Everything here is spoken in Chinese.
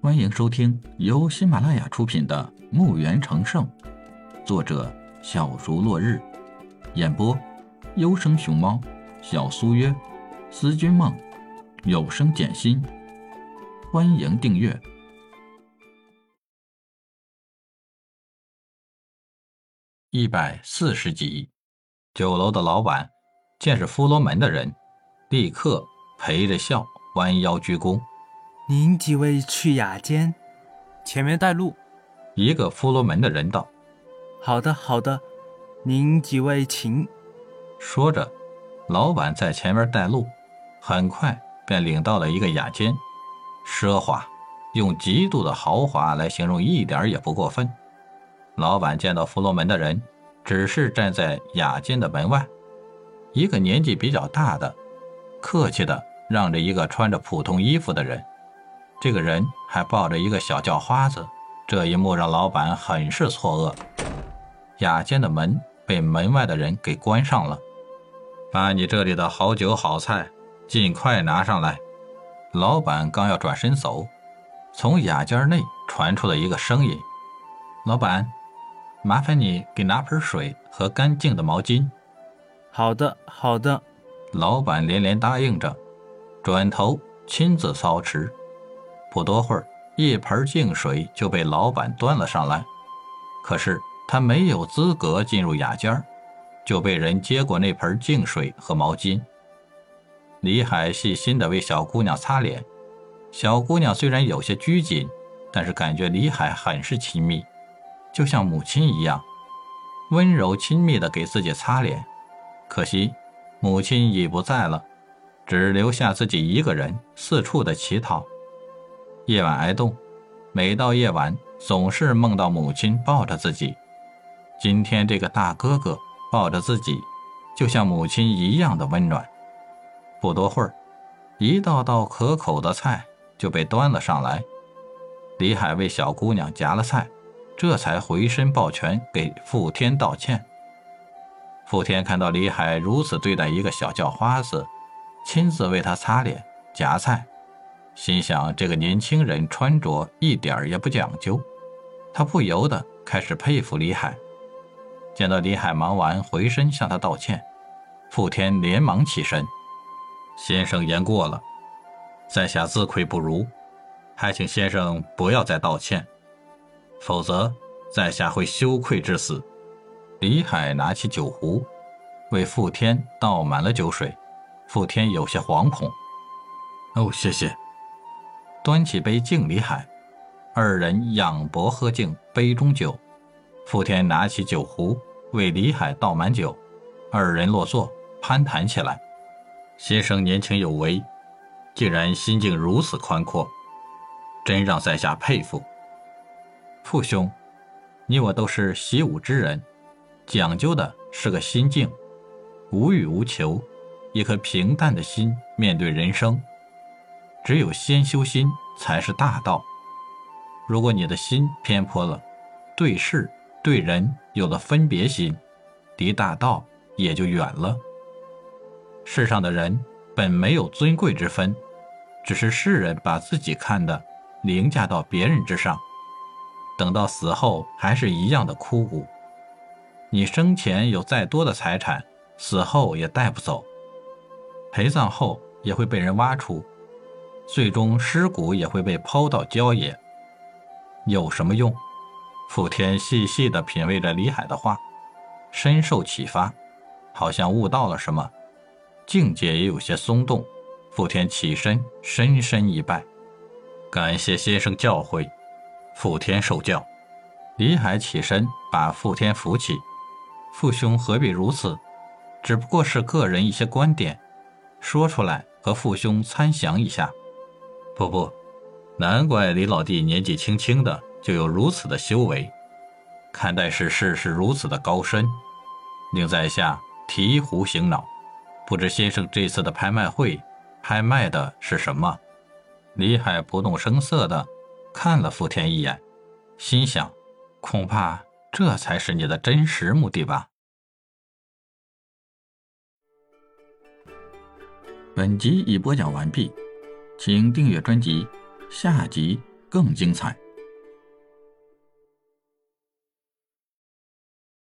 欢迎收听由喜马拉雅出品的《墓园成圣》，作者小竹落日，演播优生熊猫、小苏约、思君梦、有声简心。欢迎订阅一百四十集。酒楼的老板见是弗罗门的人，立刻陪着笑，弯腰鞠躬。您几位去雅间，前面带路。一个佛罗门的人道：“好的，好的，您几位请。”说着，老板在前面带路，很快便领到了一个雅间，奢华，用极度的豪华来形容一点也不过分。老板见到弗罗门的人，只是站在雅间的门外，一个年纪比较大的，客气的让着一个穿着普通衣服的人。这个人还抱着一个小叫花子，这一幕让老板很是错愕。雅间的门被门外的人给关上了。把你这里的好酒好菜尽快拿上来。老板刚要转身走，从雅间内传出了一个声音：“老板，麻烦你给拿盆水和干净的毛巾。”“好的，好的。”老板连连答应着，转头亲自操持。不多会儿，一盆净水就被老板端了上来。可是他没有资格进入雅间就被人接过那盆净水和毛巾。李海细心地为小姑娘擦脸，小姑娘虽然有些拘谨，但是感觉李海很是亲密，就像母亲一样，温柔亲密地给自己擦脸。可惜母亲已不在了，只留下自己一个人四处的乞讨。夜晚挨冻，每到夜晚总是梦到母亲抱着自己。今天这个大哥哥抱着自己，就像母亲一样的温暖。不多会儿，一道道可口的菜就被端了上来。李海为小姑娘夹了菜，这才回身抱拳给傅天道歉。傅天看到李海如此对待一个小叫花子，亲自为他擦脸夹菜。心想这个年轻人穿着一点儿也不讲究，他不由得开始佩服李海。见到李海忙完，回身向他道歉，傅天连忙起身：“先生言过了，在下自愧不如，还请先生不要再道歉，否则在下会羞愧至死。”李海拿起酒壶，为傅天倒满了酒水。傅天有些惶恐：“哦，谢谢。”端起杯敬李海，二人仰脖喝敬杯中酒。傅天拿起酒壶为李海倒满酒，二人落座攀谈起来。先生年轻有为，竟然心境如此宽阔，真让在下佩服。父兄，你我都是习武之人，讲究的是个心境，无欲无求，一颗平淡的心面对人生。只有先修心才是大道。如果你的心偏颇了，对事对人有了分别心，离大道也就远了。世上的人本没有尊贵之分，只是世人把自己看得凌驾到别人之上，等到死后还是一样的枯骨。你生前有再多的财产，死后也带不走，陪葬后也会被人挖出。最终尸骨也会被抛到郊野，有什么用？傅天细细地品味着李海的话，深受启发，好像悟到了什么，境界也有些松动。傅天起身，深深一拜，感谢先生教诲。傅天受教。李海起身把傅天扶起，父兄何必如此？只不过是个人一些观点，说出来和父兄参详一下。不不，难怪李老弟年纪轻轻的就有如此的修为，看待世事是如此的高深，令在下醍醐醒脑。不知先生这次的拍卖会，拍卖的是什么？李海不动声色的看了傅天一眼，心想，恐怕这才是你的真实目的吧。本集已播讲完毕。请订阅专辑，下集更精彩。